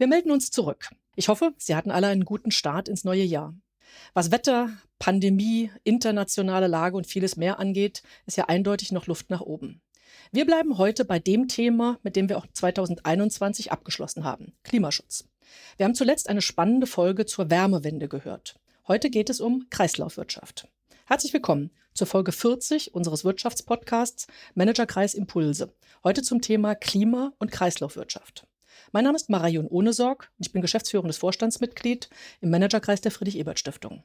Wir melden uns zurück. Ich hoffe, Sie hatten alle einen guten Start ins neue Jahr. Was Wetter, Pandemie, internationale Lage und vieles mehr angeht, ist ja eindeutig noch Luft nach oben. Wir bleiben heute bei dem Thema, mit dem wir auch 2021 abgeschlossen haben, Klimaschutz. Wir haben zuletzt eine spannende Folge zur Wärmewende gehört. Heute geht es um Kreislaufwirtschaft. Herzlich willkommen zur Folge 40 unseres Wirtschaftspodcasts Managerkreis Impulse. Heute zum Thema Klima- und Kreislaufwirtschaft. Mein Name ist Marion Ohnesorg und ich bin geschäftsführendes Vorstandsmitglied im Managerkreis der Friedrich-Ebert-Stiftung.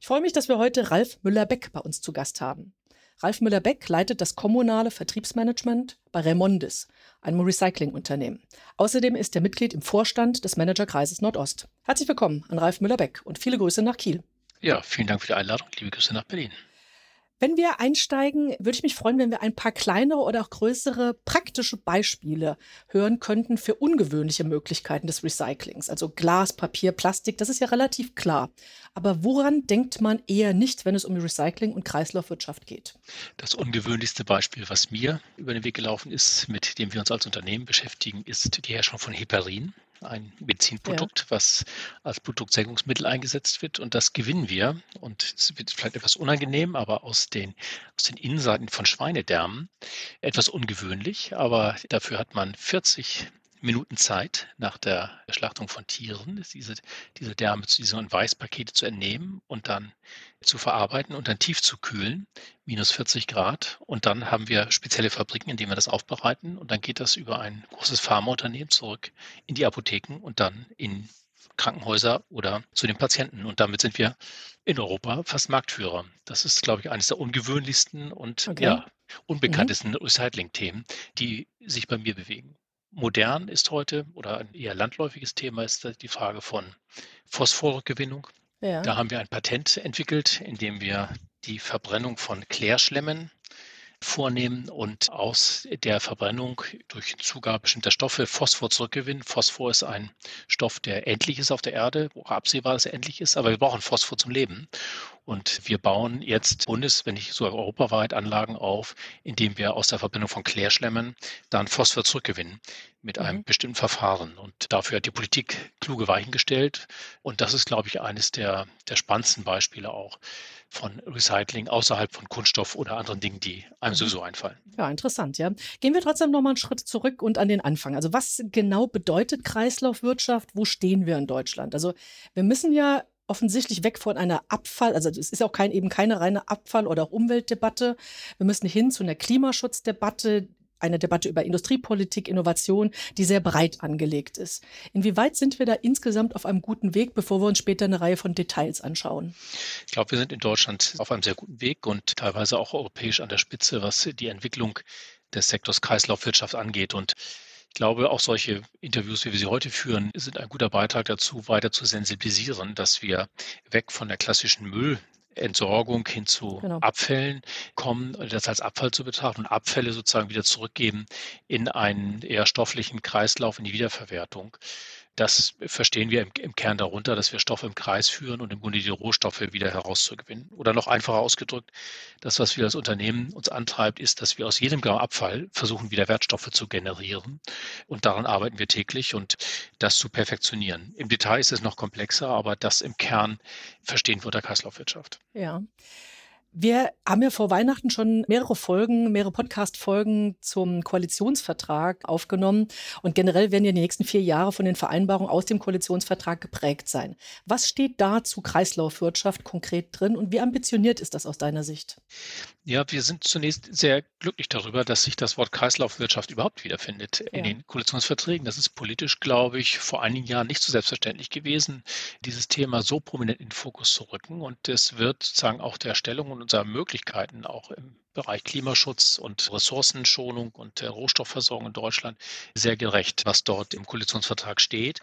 Ich freue mich, dass wir heute Ralf Müller-Beck bei uns zu Gast haben. Ralf Müller-Beck leitet das kommunale Vertriebsmanagement bei Remondis, einem Recyclingunternehmen. Außerdem ist er Mitglied im Vorstand des Managerkreises Nordost. Herzlich willkommen an Ralf Müller-Beck und viele Grüße nach Kiel. Ja, vielen Dank für die Einladung. Liebe Grüße nach Berlin. Wenn wir einsteigen, würde ich mich freuen, wenn wir ein paar kleinere oder auch größere praktische Beispiele hören könnten für ungewöhnliche Möglichkeiten des Recyclings. Also Glas, Papier, Plastik, das ist ja relativ klar. Aber woran denkt man eher nicht, wenn es um Recycling und Kreislaufwirtschaft geht? Das ungewöhnlichste Beispiel, was mir über den Weg gelaufen ist, mit dem wir uns als Unternehmen beschäftigen, ist die Herstellung von Heparin ein Medizinprodukt, ja. was als Produktsenkungsmittel eingesetzt wird. Und das gewinnen wir. Und es wird vielleicht etwas unangenehm, aber aus den, aus den Innenseiten von Schweinedärmen etwas ungewöhnlich. Aber dafür hat man 40 Minuten Zeit nach der Schlachtung von Tieren, diese, diese Därme, diese Weißpakete zu entnehmen und dann zu verarbeiten und dann tief zu kühlen, minus 40 Grad. Und dann haben wir spezielle Fabriken, in denen wir das aufbereiten. Und dann geht das über ein großes Pharmaunternehmen zurück in die Apotheken und dann in Krankenhäuser oder zu den Patienten. Und damit sind wir in Europa fast Marktführer. Das ist, glaube ich, eines der ungewöhnlichsten und okay. ja, unbekanntesten mhm. Recycling-Themen, die sich bei mir bewegen modern ist heute oder ein eher landläufiges Thema ist die Frage von Phosphorgewinnung. Ja. Da haben wir ein Patent entwickelt, in dem wir die Verbrennung von Klärschlemmen vornehmen und aus der Verbrennung durch Zugabe bestimmter Stoffe Phosphor zurückgewinnen. Phosphor ist ein Stoff, der endlich ist auf der Erde, wo absehbar, dass er endlich ist, aber wir brauchen Phosphor zum Leben. Und wir bauen jetzt bundes-, wenn nicht sogar europaweit Anlagen auf, indem wir aus der Verbrennung von Klärschlemmen dann Phosphor zurückgewinnen mit einem mhm. bestimmten Verfahren. Und dafür hat die Politik kluge Weichen gestellt. Und das ist, glaube ich, eines der, der spannendsten Beispiele auch von Recycling außerhalb von Kunststoff oder anderen Dingen, die einem mhm. sowieso einfallen. Ja, interessant, ja. Gehen wir trotzdem nochmal einen Schritt zurück und an den Anfang. Also was genau bedeutet Kreislaufwirtschaft? Wo stehen wir in Deutschland? Also wir müssen ja offensichtlich weg von einer Abfall, also es ist auch kein, eben keine reine Abfall- oder auch Umweltdebatte. Wir müssen hin zu einer Klimaschutzdebatte, eine Debatte über Industriepolitik, Innovation, die sehr breit angelegt ist. Inwieweit sind wir da insgesamt auf einem guten Weg, bevor wir uns später eine Reihe von Details anschauen? Ich glaube, wir sind in Deutschland auf einem sehr guten Weg und teilweise auch europäisch an der Spitze, was die Entwicklung des Sektors Kreislaufwirtschaft angeht. Und ich glaube, auch solche Interviews, wie wir sie heute führen, sind ein guter Beitrag dazu, weiter zu sensibilisieren, dass wir weg von der klassischen Müll Entsorgung hin zu genau. Abfällen kommen, das als Abfall zu betrachten und Abfälle sozusagen wieder zurückgeben in einen eher stofflichen Kreislauf, in die Wiederverwertung. Das verstehen wir im, im, Kern darunter, dass wir Stoffe im Kreis führen und im Grunde die Rohstoffe wieder herauszugewinnen. Oder noch einfacher ausgedrückt, das, was wir als Unternehmen uns antreibt, ist, dass wir aus jedem Gramm Abfall versuchen, wieder Wertstoffe zu generieren. Und daran arbeiten wir täglich und das zu perfektionieren. Im Detail ist es noch komplexer, aber das im Kern verstehen wir unter Kreislaufwirtschaft. Ja. Wir haben ja vor Weihnachten schon mehrere Folgen, mehrere Podcast-Folgen zum Koalitionsvertrag aufgenommen. Und generell werden ja die nächsten vier Jahre von den Vereinbarungen aus dem Koalitionsvertrag geprägt sein. Was steht da zu Kreislaufwirtschaft konkret drin und wie ambitioniert ist das aus deiner Sicht? Ja, wir sind zunächst sehr glücklich darüber, dass sich das Wort Kreislaufwirtschaft überhaupt wiederfindet ja. in den Koalitionsverträgen. Das ist politisch, glaube ich, vor einigen Jahren nicht so selbstverständlich gewesen, dieses Thema so prominent in den Fokus zu rücken. Und es wird sozusagen auch der Stellung und unserer Möglichkeiten auch im Bereich Klimaschutz und Ressourcenschonung und Rohstoffversorgung in Deutschland sehr gerecht, was dort im Koalitionsvertrag steht.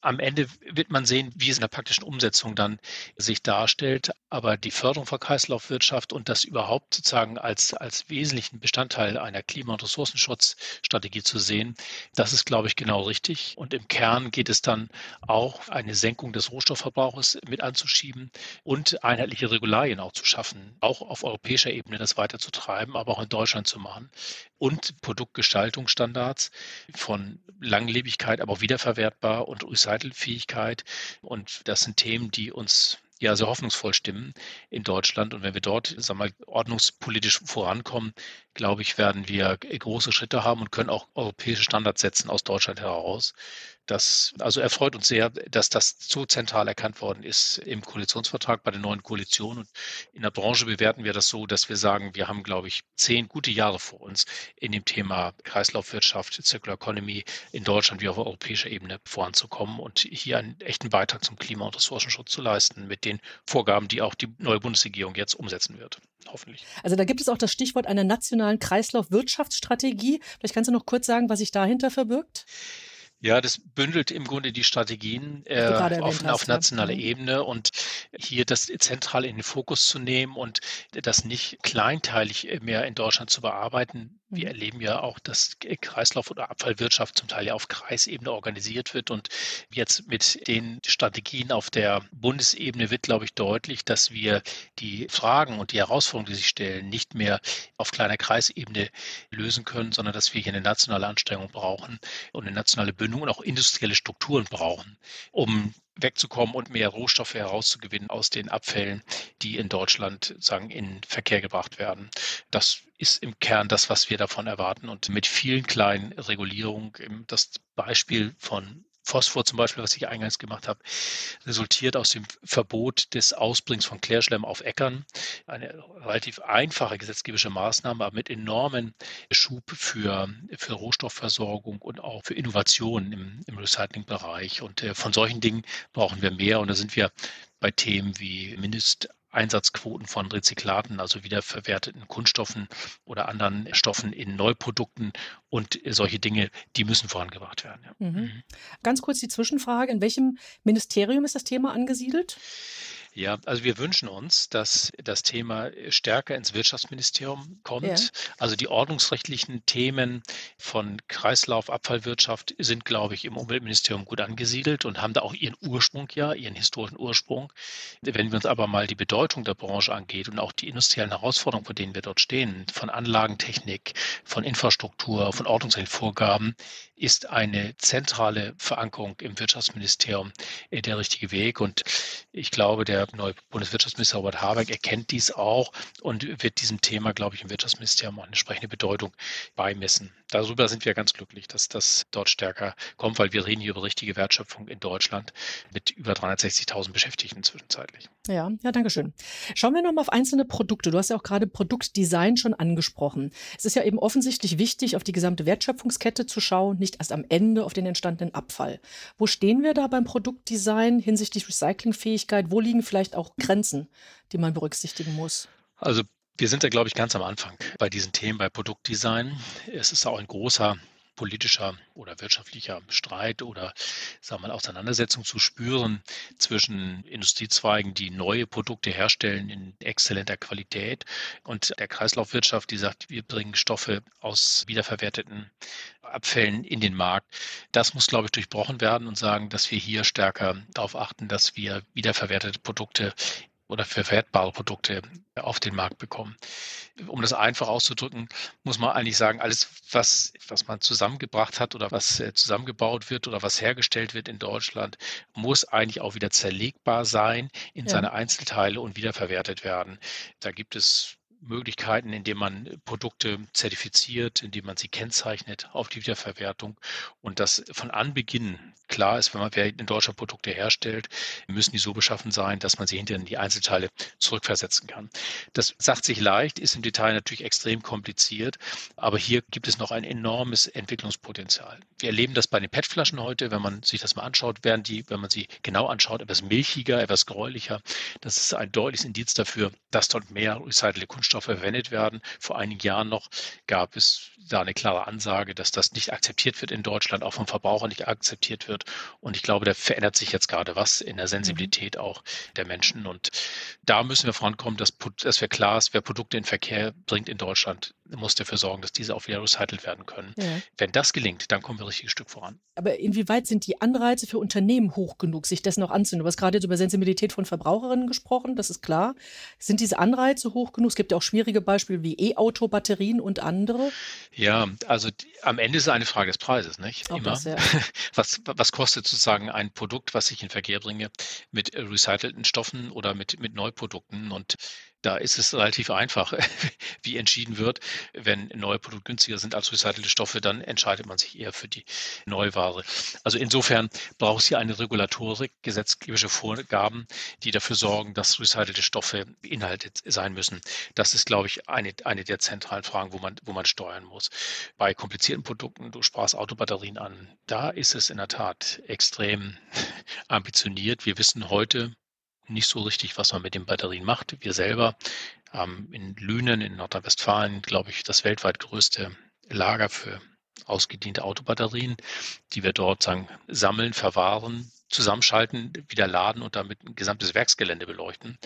Am Ende wird man sehen, wie es in der praktischen Umsetzung dann sich darstellt. Aber die Förderung von Kreislaufwirtschaft und das überhaupt sozusagen als, als wesentlichen Bestandteil einer Klima- und Ressourcenschutzstrategie zu sehen, das ist, glaube ich, genau richtig. Und im Kern geht es dann auch, eine Senkung des Rohstoffverbrauches mit anzuschieben und einheitliche Regularien auch zu schaffen, auch auf europäischer Ebene das weiter zu treiben, aber auch in Deutschland zu machen. Und Produktgestaltungsstandards von Langlebigkeit, aber auch wiederverwertbar und Recycelfähigkeit. Und das sind Themen, die uns ja sehr hoffnungsvoll stimmen in Deutschland. Und wenn wir dort, sagen wir mal, ordnungspolitisch vorankommen, glaube ich, werden wir große Schritte haben und können auch europäische Standards setzen aus Deutschland heraus. Das also erfreut uns sehr, dass das so zentral erkannt worden ist im Koalitionsvertrag bei der neuen Koalition. Und in der Branche bewerten wir das so, dass wir sagen, wir haben, glaube ich, zehn gute Jahre vor uns in dem Thema Kreislaufwirtschaft, Circular Economy in Deutschland wie auf europäischer Ebene voranzukommen und hier einen echten Beitrag zum Klima- und Ressourcenschutz zu leisten mit den Vorgaben, die auch die neue Bundesregierung jetzt umsetzen wird. Hoffentlich. Also da gibt es auch das Stichwort einer nationalen Kreislaufwirtschaftsstrategie. Vielleicht kannst du noch kurz sagen, was sich dahinter verbirgt? Ja, das bündelt im Grunde die Strategien äh, auf, hast, auf nationaler ja. Mhm. Ebene und hier das zentral in den Fokus zu nehmen und das nicht kleinteilig mehr in Deutschland zu bearbeiten, wir mhm. erleben ja auch, dass Kreislauf- oder Abfallwirtschaft zum Teil ja auf Kreisebene organisiert wird. Und jetzt mit den Strategien auf der Bundesebene wird, glaube ich, deutlich, dass wir die Fragen und die Herausforderungen, die sich stellen, nicht mehr auf kleiner Kreisebene lösen können, sondern dass wir hier eine nationale Anstrengung brauchen und eine nationale Bündung und auch industrielle Strukturen brauchen, um wegzukommen und mehr Rohstoffe herauszugewinnen aus den Abfällen, die in Deutschland sagen in Verkehr gebracht werden. Das ist im Kern das, was wir davon erwarten und mit vielen kleinen Regulierungen. Das Beispiel von Phosphor zum Beispiel, was ich eingangs gemacht habe, resultiert aus dem Verbot des Ausbringens von Klärschlemm auf Äckern. Eine relativ einfache gesetzgeberische Maßnahme, aber mit enormen Schub für, für Rohstoffversorgung und auch für Innovationen im, im Recyclingbereich. Und äh, von solchen Dingen brauchen wir mehr. Und da sind wir bei Themen wie Mindest Einsatzquoten von Rezyklaten, also wiederverwerteten Kunststoffen oder anderen Stoffen in Neuprodukten und solche Dinge, die müssen vorangebracht werden. Ja. Mhm. mhm. Ganz kurz die Zwischenfrage, in welchem Ministerium ist das Thema angesiedelt? Ja, also wir wünschen uns, dass das Thema stärker ins Wirtschaftsministerium kommt. Ja. Also die ordnungsrechtlichen Themen von Kreislauf, Abfallwirtschaft sind, glaube ich, im Umweltministerium gut angesiedelt und haben da auch ihren Ursprung, ja, ihren historischen Ursprung. Wenn wir uns aber mal die Bedeutung der Branche angeht und auch die industriellen Herausforderungen, vor denen wir dort stehen, von Anlagentechnik, von Infrastruktur, von ordnungsrechtlichen Vorgaben, ist eine zentrale Verankerung im Wirtschaftsministerium äh, der richtige Weg. Und ich glaube, der neue Bundeswirtschaftsminister Robert Habeck erkennt dies auch und wird diesem Thema, glaube ich, im Wirtschaftsministerium auch eine entsprechende Bedeutung beimessen. Darüber sind wir ganz glücklich, dass das dort stärker kommt, weil wir reden hier über richtige Wertschöpfung in Deutschland mit über 360.000 Beschäftigten zwischenzeitlich. Ja, ja, danke schön. Schauen wir nochmal auf einzelne Produkte. Du hast ja auch gerade Produktdesign schon angesprochen. Es ist ja eben offensichtlich wichtig, auf die gesamte Wertschöpfungskette zu schauen, nicht erst am Ende auf den entstandenen Abfall. Wo stehen wir da beim Produktdesign hinsichtlich Recyclingfähigkeit? Wo liegen vielleicht auch Grenzen, die man berücksichtigen muss? Also wir sind da, glaube ich, ganz am Anfang bei diesen Themen, bei Produktdesign. Es ist auch ein großer politischer oder wirtschaftlicher Streit oder sagen wir mal Auseinandersetzung zu spüren zwischen Industriezweigen, die neue Produkte herstellen in exzellenter Qualität und der Kreislaufwirtschaft, die sagt, wir bringen Stoffe aus wiederverwerteten Abfällen in den Markt. Das muss, glaube ich, durchbrochen werden und sagen, dass wir hier stärker darauf achten, dass wir wiederverwertete Produkte oder für verwertbare Produkte auf den Markt bekommen. Um das einfach auszudrücken, muss man eigentlich sagen, alles, was, was man zusammengebracht hat oder was äh, zusammengebaut wird oder was hergestellt wird in Deutschland, muss eigentlich auch wieder zerlegbar sein in ja. seine Einzelteile und wiederverwertet werden. Da gibt es Möglichkeiten, indem man Produkte zertifiziert, indem man sie kennzeichnet auf die Wiederverwertung und das von Anbeginn klar ist, wenn man in Deutschland Produkte herstellt, müssen die so beschaffen sein, dass man sie hinterher in die Einzelteile zurückversetzen kann. Das sagt sich leicht, ist im Detail natürlich extrem kompliziert, aber hier gibt es noch ein enormes Entwicklungspotenzial. Wir erleben das bei den PET-Flaschen heute, wenn man sich das mal anschaut, werden die, wenn man sie genau anschaut, etwas milchiger, etwas gräulicher. Das ist ein deutliches Indiz dafür, dass dort mehr recycelte Kunststoffe Kunststoffe verwendet werden. Vor einigen Jahren noch gab es da eine klare Ansage, dass das nicht akzeptiert wird in Deutschland, auch vom Verbraucher nicht akzeptiert wird. Und ich glaube, da verändert sich jetzt gerade was in der Sensibilität mhm. auch der Menschen. Und da müssen wir vorankommen, dass, dass wir klar ist, wer Produkte in Verkehr bringt in Deutschland, muss dafür sorgen, dass diese auch wieder recycelt werden können. Ja. Wenn das gelingt, dann kommen wir richtig ein Stück voran. Aber inwieweit sind die Anreize für Unternehmen hoch genug, sich dessen auch anzunehmen? Du hast gerade jetzt über Sensibilität von Verbraucherinnen gesprochen, das ist klar. Sind diese Anreize hoch genug? Es gibt ja auch schwierige Beispiele wie E-Auto-Batterien und andere. Ja, also die, am Ende ist es eine Frage des Preises, nicht? Auch Immer. Das, ja. was, was kostet sozusagen ein Produkt, was ich in Verkehr bringe, mit recycelten Stoffen oder mit, mit Neuprodukten? Und da ist es relativ einfach, wie entschieden wird. Wenn neue Produkte günstiger sind als recycelte Stoffe, dann entscheidet man sich eher für die Neuware. Also insofern braucht es hier eine Regulatorik, gesetzgeberische Vorgaben, die dafür sorgen, dass recycelte Stoffe beinhaltet sein müssen. Das ist, glaube ich, eine, eine der zentralen Fragen, wo man, wo man steuern muss. Bei komplizierten Produkten, du sprachst Autobatterien an, da ist es in der Tat extrem ambitioniert. Wir wissen heute, nicht so richtig, was man mit den Batterien macht. Wir selber haben in Lünen in Nordrhein-Westfalen, glaube ich, das weltweit größte Lager für ausgediente Autobatterien, die wir dort sagen, sammeln, verwahren, zusammenschalten, wieder laden und damit ein gesamtes Werksgelände beleuchten.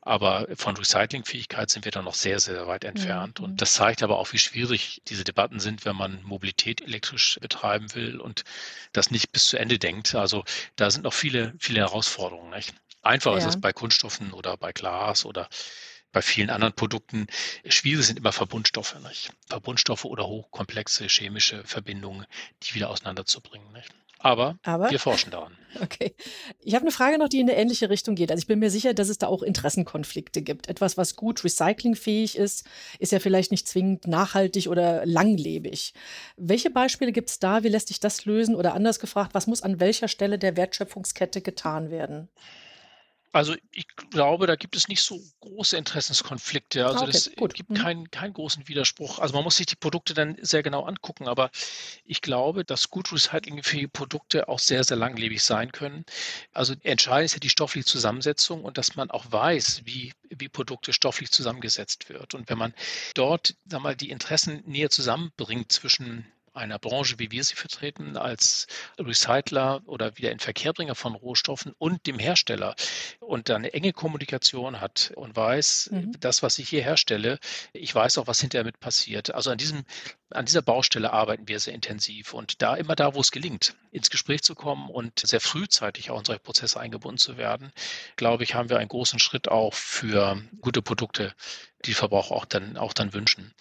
Aber von Recyclingfähigkeit sind wir da noch sehr, sehr weit entfernt. Mhm. Und das zeigt aber auch, wie schwierig diese Debatten sind, wenn man Mobilität elektrisch betreiben will und das nicht bis zu Ende denkt. Also da sind noch viele, viele Herausforderungen. Nicht? Einfach ja. ist es bei Kunststoffen oder bei Glas oder bei vielen anderen Produkten. Schwierig sind immer Verbundstoffe, nicht? Verbundstoffe oder hochkomplexe chemische Verbindungen, die wieder auseinanderzubringen. Nicht? Aber, Aber, wir forschen daran. Okay. Ich habe eine Frage noch, die in eine ähnliche Richtung geht. Also ich bin mir sicher, dass es da auch Interessenkonflikte gibt. Etwas, was gut recyclingfähig ist, ist ja vielleicht nicht zwingend nachhaltig oder langlebig. Welche Beispiele gibt es da? Wie lässt sich das lösen? Oder anders gefragt, was muss an welcher Stelle der Wertschöpfungskette getan werden? Also ich glaube, da gibt es nicht so große Interessenskonflikte. Also okay, es gibt mhm. keinen, keinen großen Widerspruch. Also man muss sich die Produkte dann sehr genau angucken, aber ich glaube, dass gut recyclingfähige Produkte auch sehr, sehr langlebig sein können. Also entscheidend ist ja die stoffliche Zusammensetzung und dass man auch weiß, wie, wie Produkte stofflich zusammengesetzt wird. Und wenn man dort, sag mal, die Interessen näher zusammenbringt zwischen einer Branche, wie wir sie vertreten, als Recycler oder wieder in Verkehrbringer von Rohstoffen und dem Hersteller und da eine enge Kommunikation hat und weiß, mhm. das, was ich hier herstelle, ich weiß auch, was hinterher mit passiert. Also an diesem, an dieser Baustelle arbeiten wir sehr intensiv und da immer da, wo es gelingt, ins Gespräch zu kommen und sehr frühzeitig auch in solche Prozesse eingebunden zu werden, glaube ich, haben wir einen großen Schritt auch für gute Produkte, die Verbraucher auch dann, auch dann wünschen.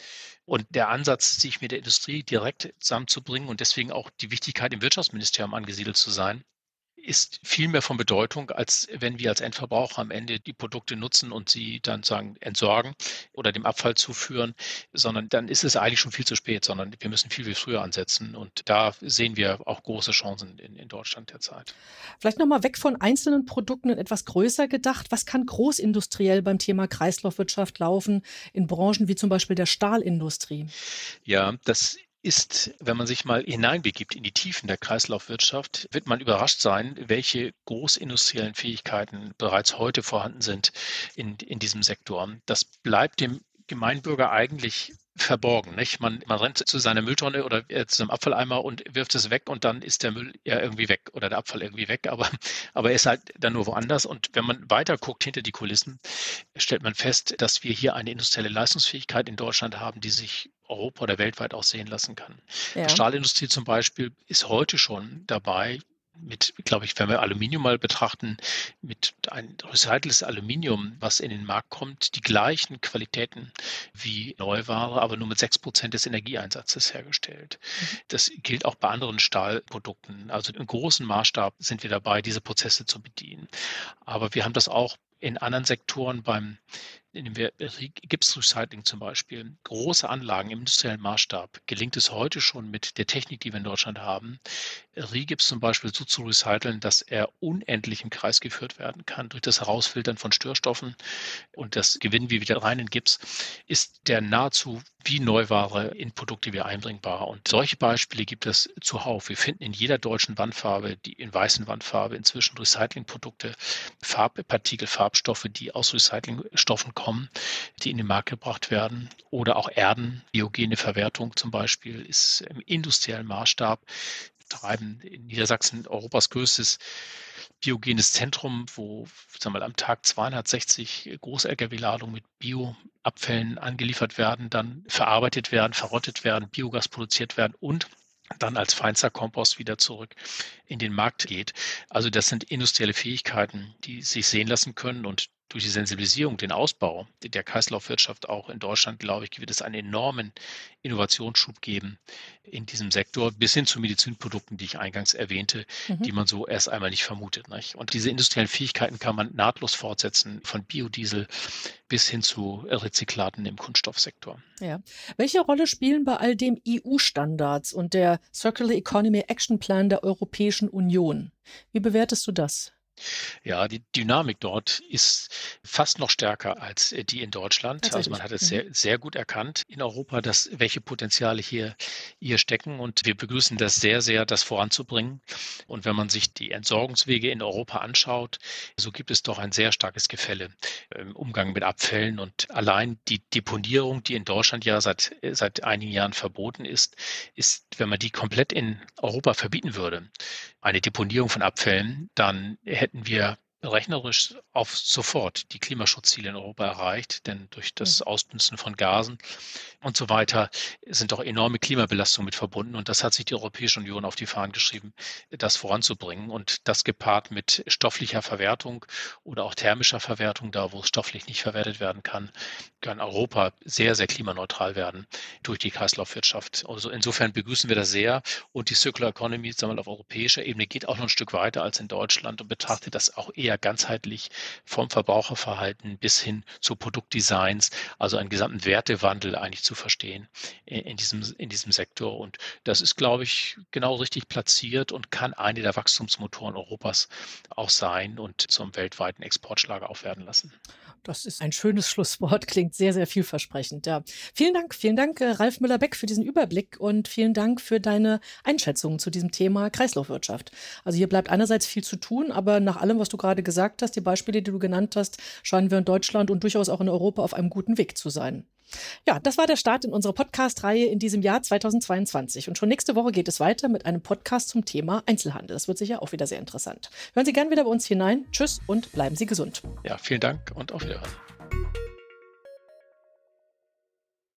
Und der Ansatz, sich mit der Industrie direkt zusammenzubringen und deswegen auch die Wichtigkeit im Wirtschaftsministerium angesiedelt zu sein, ist viel mehr von Bedeutung, als wenn wir als Endverbraucher am Ende die Produkte nutzen und sie dann sagen entsorgen oder dem Abfall zuführen, sondern dann ist es eigentlich schon viel zu spät, sondern wir müssen viel, viel früher ansetzen. Und da sehen wir auch große Chancen in, in Deutschland derzeit. Vielleicht nochmal weg von einzelnen Produkten und etwas größer gedacht. Was kann großindustriell beim Thema Kreislaufwirtschaft laufen in Branchen wie zum Beispiel der Stahlindustrie? Ja, das ist, wenn man sich mal hineinbegibt in die Tiefen der Kreislaufwirtschaft, wird man überrascht sein, welche großindustriellen Fähigkeiten bereits heute vorhanden sind in, in diesem Sektor. Das bleibt dem Gemeinbürger eigentlich verborgen. Nicht? Man, man rennt zu seiner Mülltonne oder äh, zu seinem Abfalleimer und wirft es weg und dann ist der Müll ja irgendwie weg oder der Abfall irgendwie weg, aber, aber er ist halt dann nur woanders. Und wenn man weiter guckt hinter die Kulissen, stellt man fest, dass wir hier eine industrielle Leistungsfähigkeit in Deutschland haben, die sich Europa oder weltweit auch sehen lassen kann. Ja. Die Stahlindustrie zum Beispiel ist heute schon dabei, mit, glaube ich, wenn wir Aluminium mal betrachten, mit ein recyceltes Aluminium, was in den Markt kommt, die gleichen Qualitäten wie Neuware, aber nur mit sechs Prozent des Energieeinsatzes hergestellt. Mhm. Das gilt auch bei anderen Stahlprodukten. Also im großen Maßstab sind wir dabei, diese Prozesse zu bedienen. Aber wir haben das auch in anderen Sektoren beim nehmen wir Gipsrecycling zum Beispiel, große Anlagen im industriellen Maßstab, gelingt es heute schon mit der Technik, die wir in Deutschland haben, Rigips zum Beispiel so zu recyceln, dass er unendlich im Kreis geführt werden kann durch das Herausfiltern von Störstoffen und das Gewinnen wir wieder rein in Gips, ist der nahezu wie Neuware in Produkte wie einbringbar. Und solche Beispiele gibt es zuhauf. Wir finden in jeder deutschen Wandfarbe, die in weißen Wandfarbe inzwischen Recyclingprodukte, Farbpartikel, Farbstoffe, die aus Recyclingstoffen kommen, die in den Markt gebracht werden. Oder auch Erden, biogene Verwertung zum Beispiel, ist im industriellen Maßstab betreiben in Niedersachsen Europas größtes biogenes Zentrum, wo sagen wir mal, am Tag 260 Groß-Lkw-Ladungen mit Bioabfällen angeliefert werden, dann verarbeitet werden, verrottet werden, Biogas produziert werden und dann als feinster Kompost wieder zurück in den Markt geht. Also das sind industrielle Fähigkeiten, die sich sehen lassen können und durch die Sensibilisierung, den Ausbau der Kreislaufwirtschaft auch in Deutschland, glaube ich, wird es einen enormen Innovationsschub geben in diesem Sektor, bis hin zu Medizinprodukten, die ich eingangs erwähnte, mhm. die man so erst einmal nicht vermutet. Nicht? Und diese industriellen Fähigkeiten kann man nahtlos fortsetzen, von Biodiesel bis hin zu Rezyklaten im Kunststoffsektor. Ja. Welche Rolle spielen bei all dem EU-Standards und der Circular Economy Action Plan der Europäischen Union? Wie bewertest du das? Ja, die Dynamik dort ist fast noch stärker als äh, die in Deutschland. Also man hat es mhm. sehr, sehr gut erkannt in Europa, dass welche Potenziale hier, hier stecken. Und wir begrüßen das sehr, sehr, das voranzubringen. Und wenn man sich die Entsorgungswege in Europa anschaut, so gibt es doch ein sehr starkes Gefälle im Umgang mit Abfällen. Und allein die Deponierung, die in Deutschland ja seit, seit einigen Jahren verboten ist, ist, wenn man die komplett in Europa verbieten würde, eine Deponierung von Abfällen, dann hätten wir rechnerisch auf sofort die Klimaschutzziele in Europa erreicht, denn durch das mhm. Ausdünsten von Gasen und so weiter sind auch enorme Klimabelastungen mit verbunden und das hat sich die Europäische Union auf die Fahnen geschrieben, das voranzubringen und das gepaart mit stofflicher Verwertung oder auch thermischer Verwertung, da wo es stofflich nicht verwertet werden kann, kann Europa sehr, sehr klimaneutral werden durch die Kreislaufwirtschaft. Also insofern begrüßen wir das sehr und die Circular Economy sagen wir, auf europäischer Ebene geht auch noch ein Stück weiter als in Deutschland und betrachtet das auch eher eher ganzheitlich vom Verbraucherverhalten bis hin zu Produktdesigns, also einen gesamten Wertewandel eigentlich zu verstehen in diesem, in diesem Sektor. Und das ist, glaube ich, genau richtig platziert und kann eine der Wachstumsmotoren Europas auch sein und zum weltweiten Exportschlager auch werden lassen. Das ist ein schönes Schlusswort, klingt sehr, sehr vielversprechend. Ja. Vielen Dank, vielen Dank, äh, Ralf Müller-Beck, für diesen Überblick und vielen Dank für deine Einschätzungen zu diesem Thema Kreislaufwirtschaft. Also hier bleibt einerseits viel zu tun, aber nach allem, was du gerade gesagt hast, die Beispiele, die du genannt hast, scheinen wir in Deutschland und durchaus auch in Europa auf einem guten Weg zu sein. Ja, das war der Start in unserer Podcast-Reihe in diesem Jahr 2022. Und schon nächste Woche geht es weiter mit einem Podcast zum Thema Einzelhandel. Das wird sicher auch wieder sehr interessant. Hören Sie gern wieder bei uns hinein. Tschüss und bleiben Sie gesund. Ja, vielen Dank und auf Wiederhören.